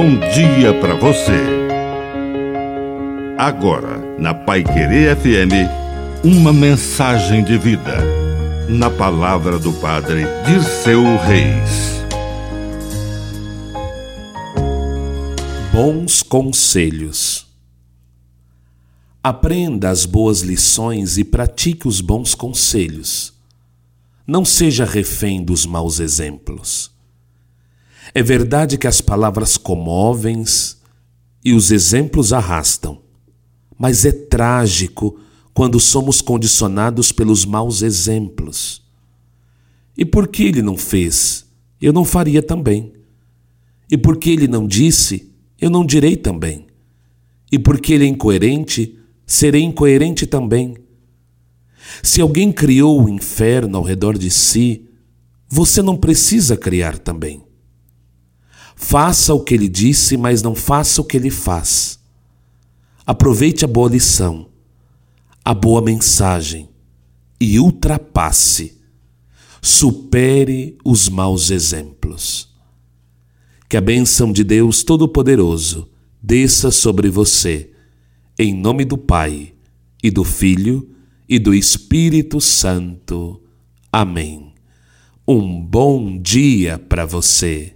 bom dia para você. Agora, na Pai Querer FM, uma mensagem de vida. Na palavra do Padre de seu Reis. Bons conselhos. Aprenda as boas lições e pratique os bons conselhos. Não seja refém dos maus exemplos. É verdade que as palavras comovem e os exemplos arrastam, mas é trágico quando somos condicionados pelos maus exemplos. E por que ele não fez? Eu não faria também. E porque ele não disse, eu não direi também. E porque ele é incoerente, serei incoerente também. Se alguém criou o inferno ao redor de si, você não precisa criar também. Faça o que ele disse, mas não faça o que ele faz. Aproveite a boa lição, a boa mensagem e ultrapasse, supere os maus exemplos. Que a bênção de Deus Todo-Poderoso desça sobre você, em nome do Pai, e do Filho, e do Espírito Santo. Amém. Um bom dia para você.